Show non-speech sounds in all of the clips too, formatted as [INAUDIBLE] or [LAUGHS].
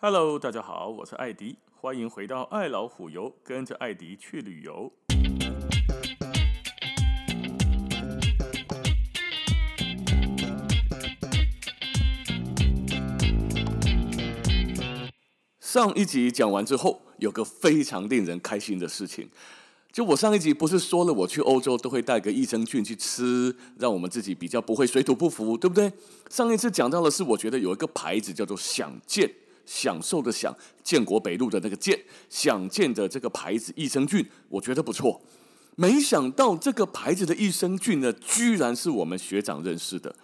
Hello，大家好，我是艾迪，欢迎回到爱老虎游，跟着艾迪去旅游。上一集讲完之后，有个非常令人开心的事情，就我上一集不是说了，我去欧洲都会带个益生菌去吃，让我们自己比较不会水土不服，对不对？上一次讲到的是，我觉得有一个牌子叫做“想健”。享受的享，建国北路的那个建，享健的这个牌子益生菌，我觉得不错。没想到这个牌子的益生菌呢，居然是我们学长认识的，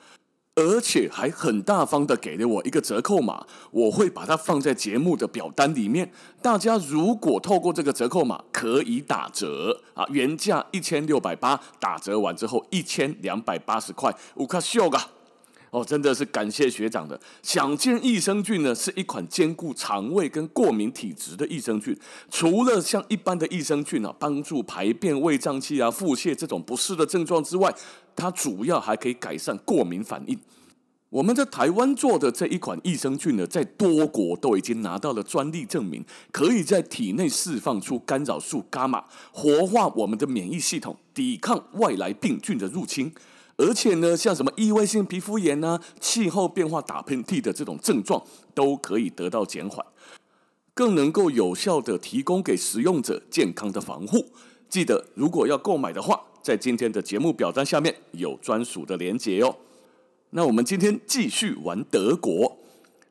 而且还很大方的给了我一个折扣码，我会把它放在节目的表单里面。大家如果透过这个折扣码可以打折啊，原价一千六百八，打折完之后一千两百八十块，五卡秀啊！哦，真的是感谢学长的。享健益生菌呢，是一款兼顾肠胃跟过敏体质的益生菌。除了像一般的益生菌啊，帮助排便、胃胀气啊、腹泻这种不适的症状之外，它主要还可以改善过敏反应。我们在台湾做的这一款益生菌呢，在多国都已经拿到了专利证明，可以在体内释放出干扰素伽马，活化我们的免疫系统，抵抗外来病菌的入侵。而且呢，像什么异位性皮肤炎呐、啊、气候变化、打喷嚏的这种症状，都可以得到减缓，更能够有效地提供给使用者健康的防护。记得，如果要购买的话，在今天的节目表单下面有专属的连结哦。那我们今天继续玩德国，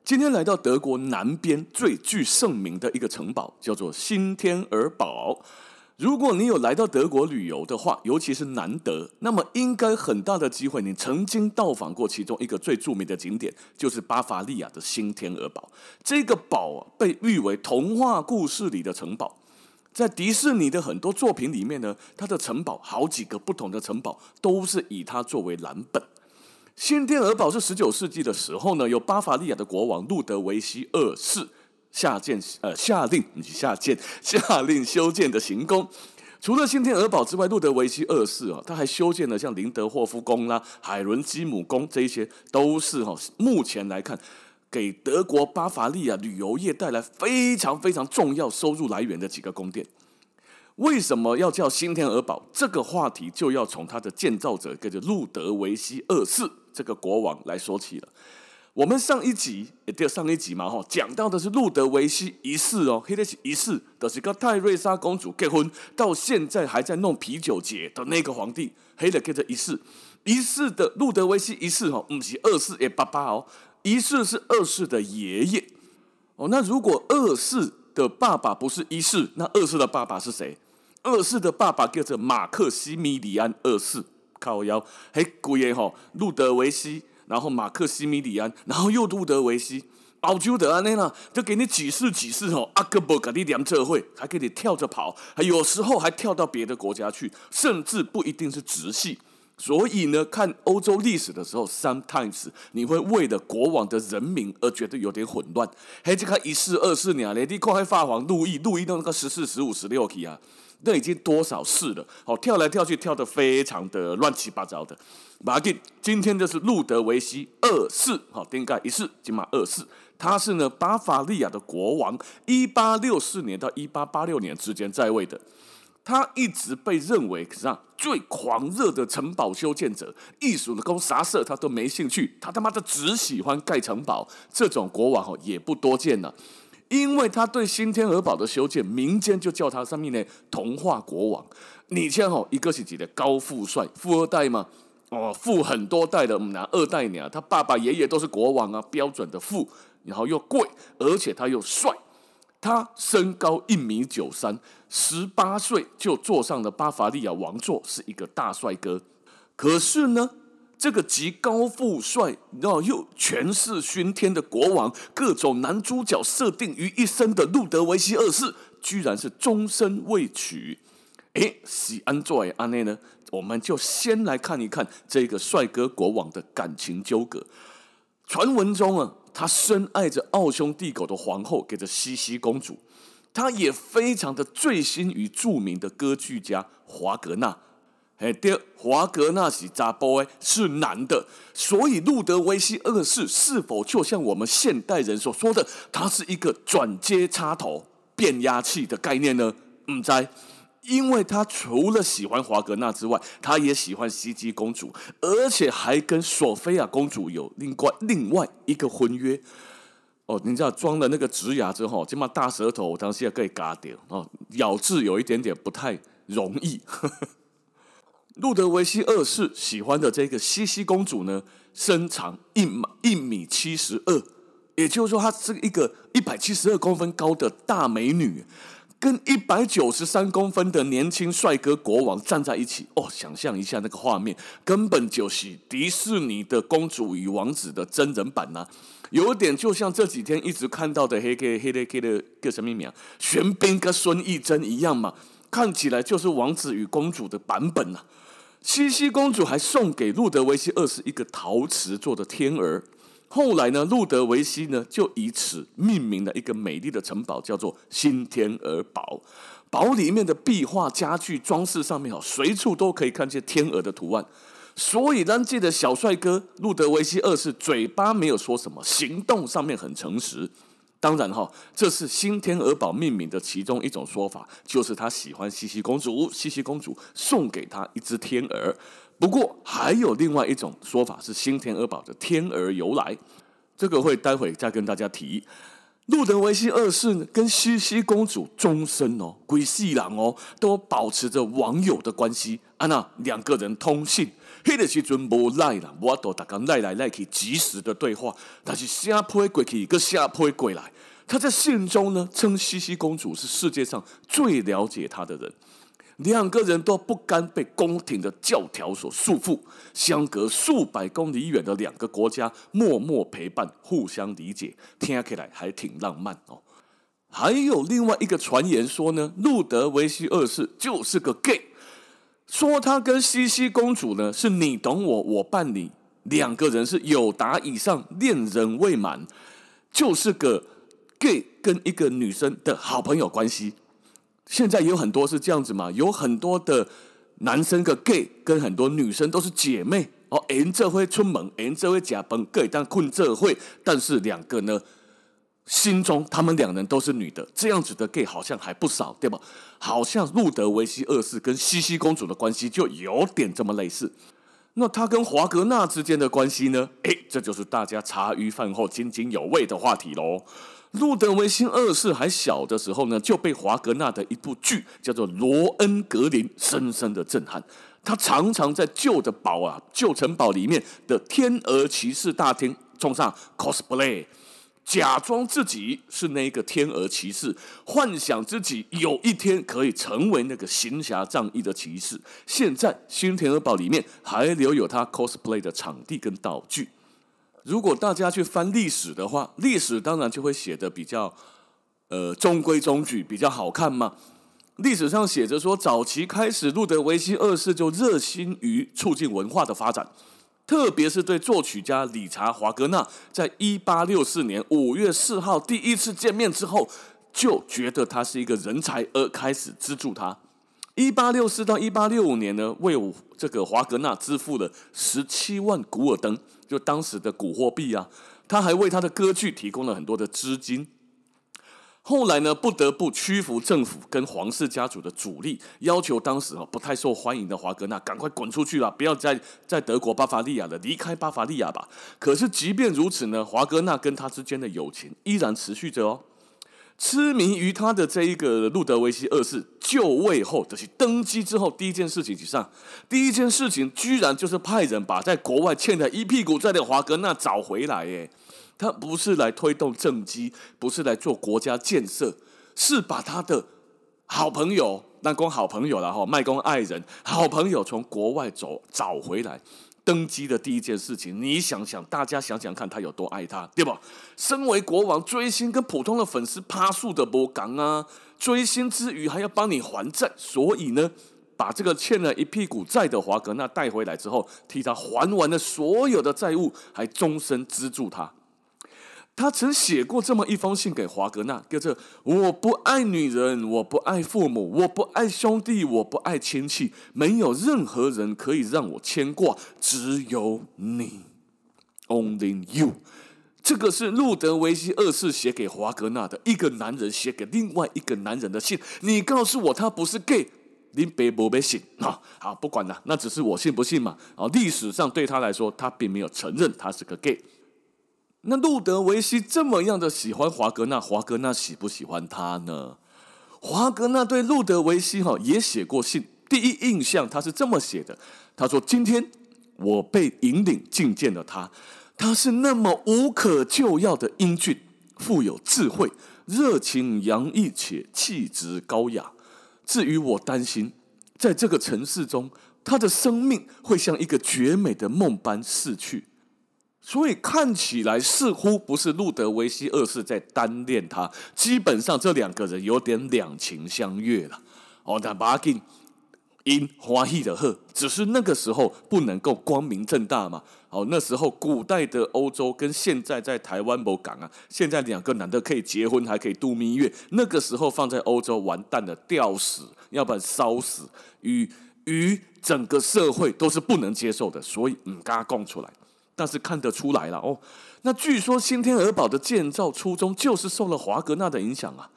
今天来到德国南边最具盛名的一个城堡，叫做新天鹅堡。如果你有来到德国旅游的话，尤其是南德，那么应该很大的机会，你曾经到访过其中一个最著名的景点，就是巴伐利亚的新天鹅堡。这个堡啊，被誉为童话故事里的城堡。在迪士尼的很多作品里面呢，它的城堡好几个不同的城堡都是以它作为蓝本。新天鹅堡是十九世纪的时候呢，由巴伐利亚的国王路德维希二世。下建呃下令，你下建 [LAUGHS] 下令修建的行宫，除了新天鹅堡之外，路德维希二世啊，他还修建了像林德霍夫宫啦、海伦基姆宫，这一些都是哈，目前来看，给德国巴伐利亚旅游业带来非常非常重要收入来源的几个宫殿。为什么要叫新天鹅堡？这个话题就要从它的建造者，跟着路德维希二世这个国王来说起了。我们上一集也对上一集嘛，吼，讲到的是路德维希一世哦，黑的是一世，就是跟泰瑞莎公主结婚，到现在还在弄啤酒节的那个皇帝，黑的叫做一世，一世的路德维希一世哦，不是二世的爸爸哦，一世是二世的爷爷哦。那如果二世的爸爸不是一世，那二世的爸爸是谁？二世的爸爸叫做马克西米里安二世，靠腰，嘿，贵耶吼，路德维希。然后马克西米里安，然后又路德维希，奥丘德安内呢，就给你几世几世哦，阿哥伯给你两车会，还给你跳着跑，还有时候还跳到别的国家去，甚至不一定是直系。所以呢，看欧洲历史的时候，sometimes 你会为了国王的人民而觉得有点混乱。嘿，这个一四、二世呢，连你看还法皇路易，路易都那个十四、十五、十六期啊。那已经多少世了？好，跳来跳去，跳得非常的乱七八糟的。马丁，今天就是路德维希二世，好，丁盖一世，金马二世，他是呢巴伐利亚的国王，一八六四年到一八八六年之间在位的。他一直被认为是啊最狂热的城堡修建者，艺术的工啥事他都没兴趣，他他妈的只喜欢盖城堡。这种国王哦也不多见了。因为他对新天鹅堡的修建，民间就叫他上面呢童话国王。你像哦，一个是几的高富帅，富二代嘛，哦，富很多代的，拿二代娘，他爸爸爷爷都是国王啊，标准的富，然后又贵，而且他又帅。他身高一米九三，十八岁就坐上了巴伐利亚王座，是一个大帅哥。可是呢，这个极高富帅，然后又权势熏天的国王，各种男主角设定于一身的路德维希二世，居然是终身未娶。哎，喜安怎的按呢呢？我们就先来看一看这个帅哥国王的感情纠葛。传闻中啊，他深爱着奥匈帝国的皇后，叫做西西公主。他也非常的醉心于著名的歌剧家华格纳。哎，第二，华格纳是查甫，是男的，所以路德维希二世是否就像我们现代人所说的，他是一个转接插头变压器的概念呢？唔知，因为他除了喜欢华格纳之外，他也喜欢西姬公主，而且还跟索菲亚公主有另外另外一个婚约。哦，你知道装了那个植牙之后，这么大舌头，我当时也可以嘎掉哦，咬字有一点点不太容易。[LAUGHS] 路德维希二世喜欢的这个西西公主呢，身长一米一米七十二，也就是说，她是一个一百七十二公分高的大美女，跟一百九十三公分的年轻帅哥国王站在一起。哦，想象一下那个画面，根本就是迪士尼的《公主与王子》的真人版呐、有点就像这几天一直看到的黑个黑的黑的叫什么名？玄彬跟孙艺珍一样嘛，看起来就是王子与公主的版本呐、啊。西西公主还送给路德维希二世一个陶瓷做的天鹅。后来呢，路德维希呢就以此命名了一个美丽的城堡，叫做新天鹅堡。堡里面的壁画、家具、装饰上面，哦，随处都可以看见天鹅的图案。所以，当届的小帅哥路德维希二世嘴巴没有说什么，行动上面很诚实。当然哈，这是新天鹅堡命名的其中一种说法，就是他喜欢茜茜公主，茜茜公主送给他一只天鹅。不过还有另外一种说法，是新天鹅堡的天鹅由来，这个会待会再跟大家提。路德维希二世跟西西公主终身哦，归西郎哦，都保持着网友的关系。啊，那两个人通信，那个时阵无赖啦，我都大家赖来赖去，及时的对话。但是下坡过去，个下坡过来。他在信中呢，称西西公主是世界上最了解他的人。两个人都不甘被宫廷的教条所束缚，相隔数百公里远的两个国家默默陪伴，互相理解，听起来还挺浪漫哦。还有另外一个传言说呢，路德维希二世就是个 gay，说他跟西西公主呢是你懂我，我伴你，两个人是友达以上，恋人未满，就是个。gay 跟一个女生的好朋友关系，现在有很多是这样子嘛？有很多的男生个 gay 跟很多女生都是姐妹哦，人这会出门，人这会假崩 gay，但困这会，但是两个呢，心中他们两人都是女的，这样子的 gay 好像还不少，对吧？好像路德维希二世跟茜茜公主的关系就有点这么类似。那他跟华格纳之间的关系呢？诶，这就是大家茶余饭后津津有味的话题喽。路德维希二世还小的时候呢，就被华格纳的一部剧叫做《罗恩格林》深深的震撼。他常常在旧的堡啊、旧城堡里面的天鹅骑士大厅冲上 cosplay，假装自己是那个天鹅骑士，幻想自己有一天可以成为那个行侠仗义的骑士。现在新天鹅堡里面还留有他 cosplay 的场地跟道具。如果大家去翻历史的话，历史当然就会写得比较，呃，中规中矩，比较好看嘛。历史上写着说，早期开始，路德维希二世就热心于促进文化的发展，特别是对作曲家理查·华格纳，在一八六四年五月四号第一次见面之后，就觉得他是一个人才，而开始资助他。一八六四到一八六五年呢，为这个华格纳支付了十七万古尔登。就当时的古货币啊，他还为他的歌剧提供了很多的资金。后来呢，不得不屈服政府跟皇室家族的阻力，要求当时不太受欢迎的华格纳赶快滚出去了，不要再在德国巴伐利亚了，离开巴伐利亚吧。可是即便如此呢，华格纳跟他之间的友情依然持续着哦。痴迷于他的这一个路德维希二世就位后，就是登基之后第一件事情上，第一件事情居然就是派人把在国外欠了一屁股债的华格纳找回来。耶，他不是来推动政绩，不是来做国家建设，是把他的好朋友，那光好朋友了哈，卖公爱人，好朋友从国外走找回来。登基的第一件事情，你想想，大家想想看，他有多爱他，对吧？身为国王，追星跟普通的粉丝趴树的不同啊，追星之余还要帮你还债，所以呢，把这个欠了一屁股债的华格纳带回来之后，替他还完了所有的债务，还终身资助他。他曾写过这么一封信给华格纳，叫做“我不爱女人，我不爱父母，我不爱兄弟，我不爱亲戚，没有任何人可以让我牵挂，只有你，Only you。”这个是路德维希二世写给华格纳的一个男人写给另外一个男人的信。你告诉我他不是 gay，您别不别信啊？好，不管了，那只是我信不信嘛。啊，历史上对他来说，他并没有承认他是个 gay。那路德维希这么样的喜欢华格纳，华格纳喜不喜欢他呢？华格纳对路德维希哈也写过信，第一印象他是这么写的：他说，今天我被引领觐见了他，他是那么无可救药的英俊，富有智慧，热情洋溢且气质高雅。至于我担心，在这个城市中，他的生命会像一个绝美的梦般逝去。所以看起来似乎不是路德维希二世在单恋他，基本上这两个人有点两情相悦了。哦，但巴金因欢喜的贺，只是那个时候不能够光明正大嘛。哦，那时候古代的欧洲跟现在在台湾某港啊，现在两个男的可以结婚，还可以度蜜月。那个时候放在欧洲完蛋了，吊死，要不然烧死，与与整个社会都是不能接受的。所以嗯，刚刚供出来。但是看得出来了哦，那据说新天鹅堡的建造初衷就是受了华格纳的影响啊。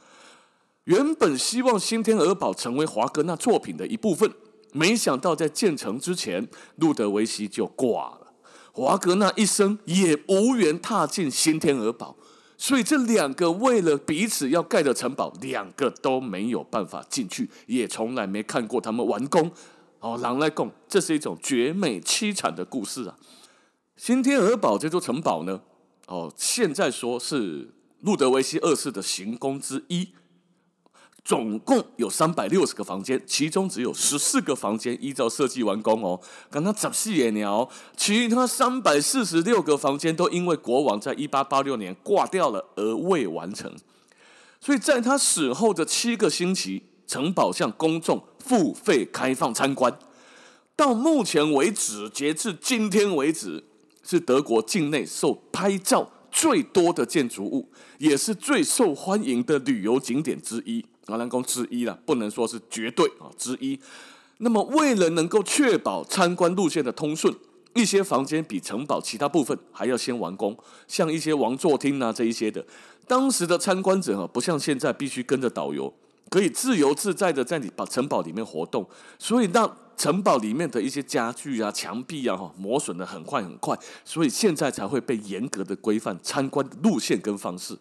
原本希望新天鹅堡成为华格纳作品的一部分，没想到在建成之前，路德维希就挂了。华格纳一生也无缘踏进新天鹅堡，所以这两个为了彼此要盖的城堡，两个都没有办法进去，也从来没看过他们完工。哦，狼来共，这是一种绝美凄惨的故事啊。新天鹅堡这座城堡呢，哦，现在说是路德维希二世的行宫之一，总共有三百六十个房间，其中只有十四个房间依照设计完工哦。刚刚十四个鸟，其他三百四十六个房间都因为国王在一八八六年挂掉了而未完成，所以在他死后的七个星期，城堡向公众付费开放参观。到目前为止，截至今天为止。是德国境内受拍照最多的建筑物，也是最受欢迎的旅游景点之一。阿兰宫之一了，不能说是绝对啊之一。那么，为了能够确保参观路线的通顺，一些房间比城堡其他部分还要先完工，像一些王座厅啊这一些的。当时的参观者啊，不像现在必须跟着导游，可以自由自在的在你把城堡里面活动，所以让。城堡里面的一些家具啊、墙壁啊，哈，磨损的很快很快，所以现在才会被严格的规范参观路线跟方式。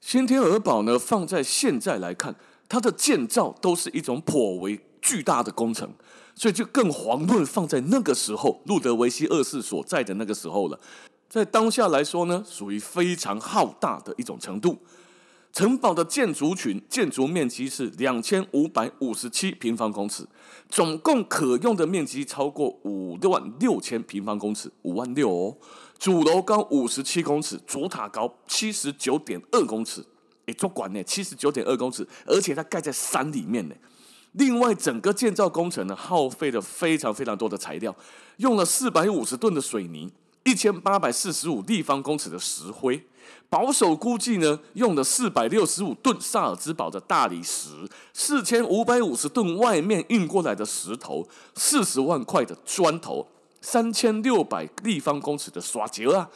新天鹅堡呢，放在现在来看，它的建造都是一种颇为巨大的工程，所以就更遑论放在那个时候，路德维希二世所在的那个时候了。在当下来说呢，属于非常浩大的一种程度。城堡的建筑群建筑面积是两千五百五十七平方公尺，总共可用的面积超过五万六千平方公尺，五万六哦。主楼高五十七公尺，主塔高七十九点二公尺，诶，足管呢，七十九点二公尺，而且它盖在山里面呢。另外，整个建造工程呢，耗费了非常非常多的材料，用了四百五十吨的水泥，一千八百四十五立方公尺的石灰。保守估计呢，用了四百六十五吨萨尔兹堡的大理石，四千五百五十吨外面运过来的石头，四十万块的砖头，三千六百立方公尺的刷胶啊，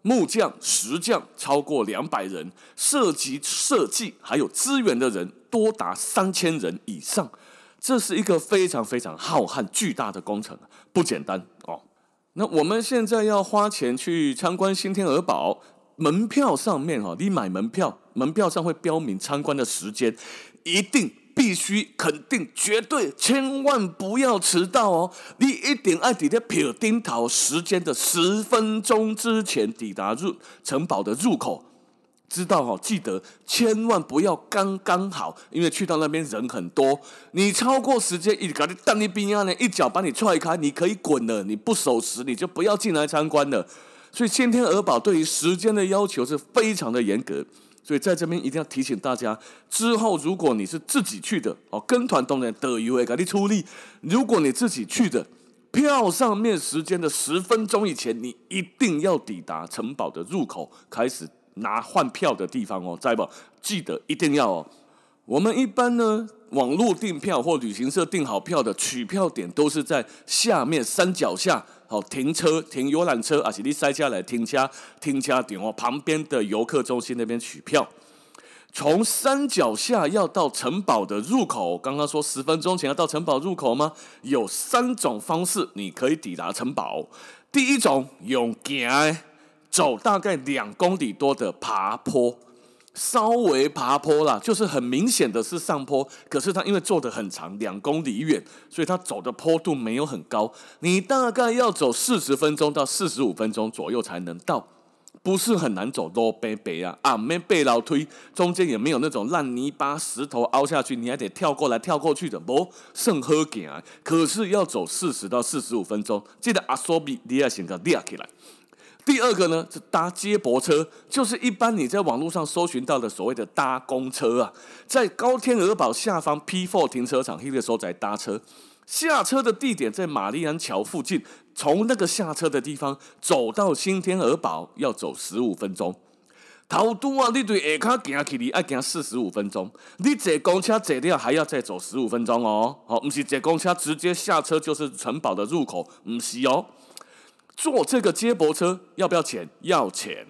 木匠、石匠超过两百人，涉及、设计还有资源的人多达三千人以上，这是一个非常非常浩瀚巨大的工程，不简单哦。那我们现在要花钱去参观新天鹅堡。门票上面哈，你买门票，门票上会标明参观的时间，一定必须肯定绝对，千万不要迟到哦！你一定要在票顶头时间的十分钟之前抵达入城堡的入口，知道哈？记得千万不要刚刚好，因为去到那边人很多，你超过时间，一搞你当你兵啊呢，一脚把你踹开，你可以滚了，你不守时你就不要进来参观了。所以，先天鹅堡对于时间的要求是非常的严格。所以，在这边一定要提醒大家：之后如果你是自己去的哦，跟团当然得优会给你出力。如果你自己去的，票上面时间的十分钟以前，你一定要抵达城堡的入口，开始拿换票的地方哦，在不？记得一定要哦。我们一般呢，网络订票或旅行社订好票的取票点都是在下面山脚下，好停车停游览车，而且你塞下来停车停车点哦，旁边的游客中心那边取票。从山脚下要到城堡的入口，刚刚说十分钟前要到城堡入口吗？有三种方式你可以抵达城堡。第一种用走，走大概两公里多的爬坡。稍微爬坡啦，就是很明显的是上坡，可是它因为做得很长，两公里远，所以它走的坡度没有很高。你大概要走四十分钟到四十五分钟左右才能到，不是很难走。多背背啊啊，没背老推，中间也没有那种烂泥巴、石头凹下去，你还得跳过来跳过去的，不甚好行啊。可是要走四十到四十五分钟，记得阿索比你要先个立起来。第二个呢是搭接驳车，就是一般你在网络上搜寻到的所谓的搭公车啊，在高天鹅堡下方 P4 停车场，那个时候在搭车，下车的地点在玛丽安桥附近，从那个下车的地方走到新天鹅堡要走十五分钟。头都啊，你对下卡行起来要行四十五分钟，你坐公车坐掉还要再走十五分钟哦。好，不是坐公车直接下车就是城堡的入口，不是哦。坐这个接驳车要不要钱？要钱，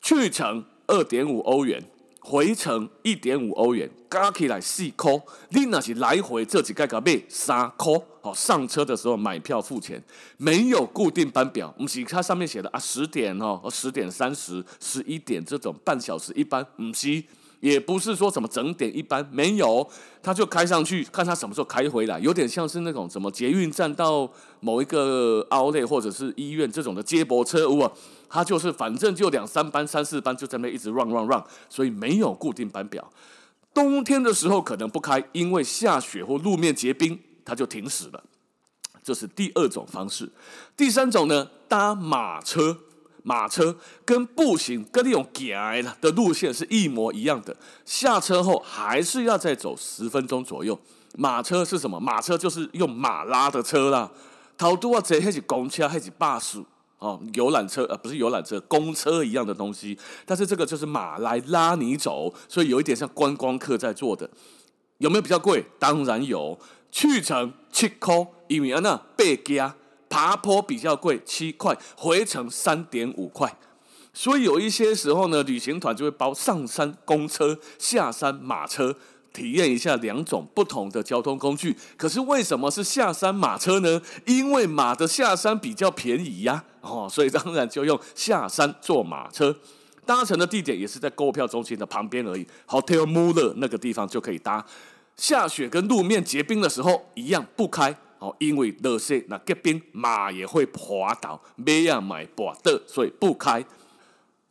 去程二点五欧元，回程一点五欧元，加起来四块。你那是来回这几个个买三块。好，上车的时候买票付钱，没有固定班表。不是它上面写的啊，十点哦，十点三十、十一点这种半小时一班，不是。也不是说什么整点一班没有，他就开上去，看他什么时候开回来，有点像是那种什么捷运站到某一个凹类或者是医院这种的接驳车，哇，他就是反正就两三班、三四班就在那一直 run run run，所以没有固定班表。冬天的时候可能不开，因为下雪或路面结冰，它就停驶了。这是第二种方式。第三种呢，搭马车。马车跟步行跟那种行的路线是一模一样的，下车后还是要再走十分钟左右。马车是什么？马车就是用马拉的车啦。头拄仔坐还是公车还是巴士哦，游览车呃不是游览车，公车一样的东西。但是这个就是马来拉你走，所以有一点像观光客在做的。有没有比较贵？当然有，去程七块，因为那八家。爬坡比较贵，七块；回程三点五块。所以有一些时候呢，旅行团就会包上山公车、下山马车，体验一下两种不同的交通工具。可是为什么是下山马车呢？因为马的下山比较便宜呀，哦，所以当然就用下山坐马车。搭乘的地点也是在购票中心的旁边而已，Hotel Muller 那个地方就可以搭。下雪跟路面结冰的时候一样不开。哦，因为热雪那结冰，马也会滑倒，没啊买不的，所以不开。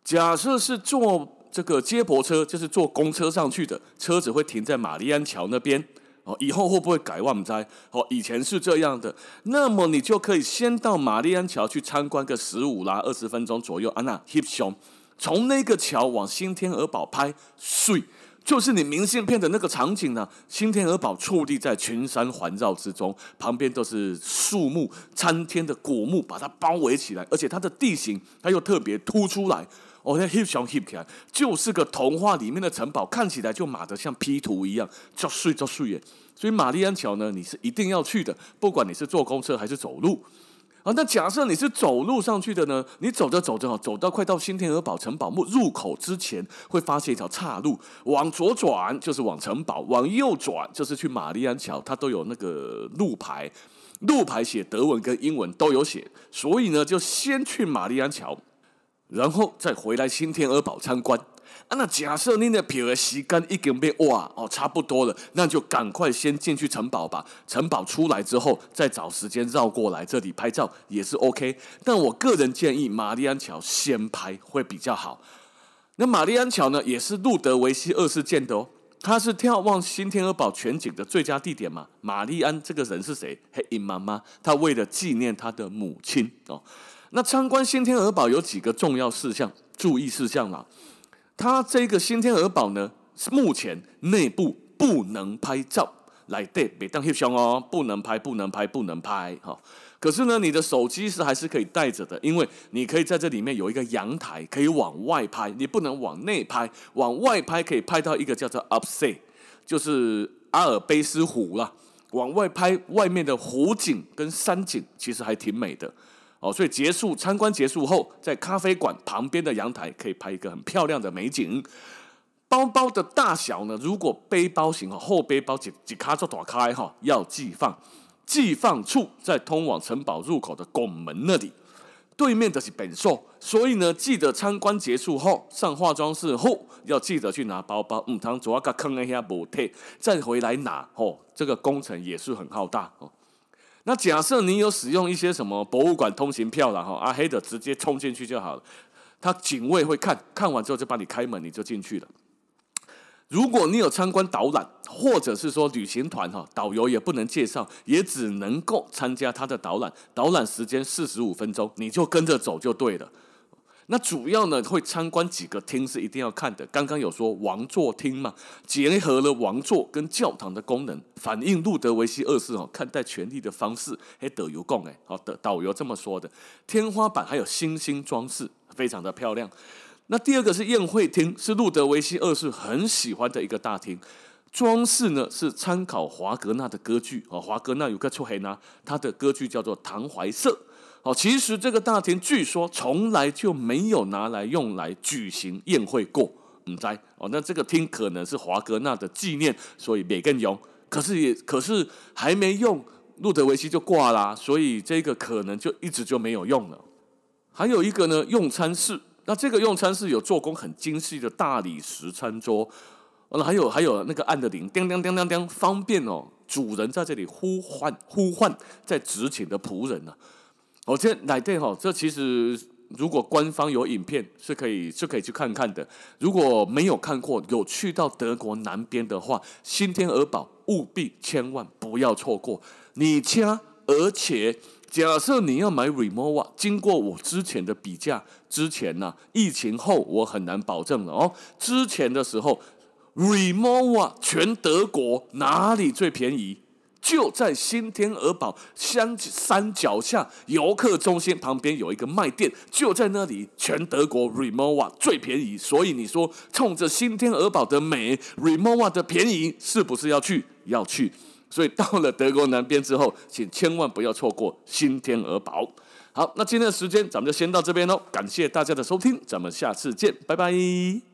假设是坐这个接驳车，就是坐公车上去的，车子会停在玛丽安桥那边。哦，以后会不会改？我不知道。哦，以前是这样的。那么你就可以先到玛丽安桥去参观个十五啦二十分钟左右。啊，那 hip 熊从那个桥往新天鹅堡拍，水。就是你明信片的那个场景呢，新天鹅堡矗立在群山环绕之中，旁边都是树木参天的果木，把它包围起来，而且它的地形它又特别突出来，哦，那 hip 上 hip 起来，就是个童话里面的城堡，看起来就马得像 P 图一样，叫睡叫睡耶。所以玛丽安桥呢，你是一定要去的，不管你是坐公车还是走路。啊，那假设你是走路上去的呢？你走着走着哈，走到快到新天鹅堡城堡入入口之前，会发现一条岔路，往左转就是往城堡，往右转就是去玛丽安桥，它都有那个路牌，路牌写德文跟英文都有写，所以呢，就先去玛丽安桥，然后再回来新天鹅堡参观。啊，那假设你的票的时间已经被哇哦，差不多了，那就赶快先进去城堡吧。城堡出来之后，再找时间绕过来这里拍照也是 OK。但我个人建议玛丽安桥先拍会比较好。那玛丽安桥呢，也是路德维希二世建的哦。他是眺望新天鹅堡全景的最佳地点嘛。玛丽安这个人是谁？黑鹰妈妈，她为了纪念她的母亲哦。那参观新天鹅堡有几个重要事项、注意事项啦。它这个新天鹅堡呢，是目前内部不能拍照，来对，别当翕相哦，不能拍，不能拍，不能拍，哈。可是呢，你的手机是还是可以带着的，因为你可以在这里面有一个阳台，可以往外拍，你不能往内拍，往外拍可以拍到一个叫做 Upset，就是阿尔卑斯湖啦。往外拍外面的湖景跟山景，其实还挺美的哦。所以结束参观结束后，在咖啡馆旁边的阳台可以拍一个很漂亮的美景。包包的大小呢？如果背包型哈，后背包几几卡就打开哈，要寄放，寄放处在通往城堡入口的拱门那里。对面的是本寿，所以呢，记得参观结束后上化妆室后，要记得去拿包包。嗯，他主要个坑一下补贴，再回来拿哦。这个工程也是很浩大哦。那假设你有使用一些什么博物馆通行票了哈，阿黑的直接冲进去就好了。他警卫会看看完之后就帮你开门，你就进去了。如果你有参观导览，或者是说旅行团哈，导游也不能介绍，也只能够参加他的导览。导览时间四十五分钟，你就跟着走就对了。那主要呢会参观几个厅是一定要看的。刚刚有说王座厅嘛，结合了王座跟教堂的功能，反映路德维希二世哦看待权力的方式。哎，导游讲哎，好的导游这么说的。天花板还有星星装饰，非常的漂亮。那第二个是宴会厅，是路德维希二世很喜欢的一个大厅，装饰呢是参考华格纳的歌剧哦，华格纳有个出黑呢，他的歌剧叫做《唐怀瑟》哦。其实这个大厅据说从来就没有拿来用来举行宴会过，唔知哦。那这个厅可能是华格纳的纪念，所以没更用。可是也可是还没用，路德维希就挂啦，所以这个可能就一直就没有用了。还有一个呢，用餐室。那这个用餐室有做工很精细的大理石餐桌，那还有还有那个按的铃，叮叮叮叮叮，方便哦，主人在这里呼唤呼唤在执勤的仆人呢。我这来电哈，这其实如果官方有影片是可以是可以去看看的。如果没有看过，有去到德国南边的话，新天鹅堡务必千万不要错过。你家而且。假设你要买 Remova，经过我之前的比价，之前呢、啊，疫情后我很难保证了哦。之前的时候，Remova 全德国哪里最便宜？就在新天鹅堡山山脚下游客中心旁边有一个卖店，就在那里，全德国 Rimowa 最便宜。所以你说，冲着新天鹅堡的美，Rimowa 的便宜，是不是要去？要去。所以到了德国南边之后，请千万不要错过新天鹅堡。好，那今天的时间咱们就先到这边喽，感谢大家的收听，咱们下次见，拜拜。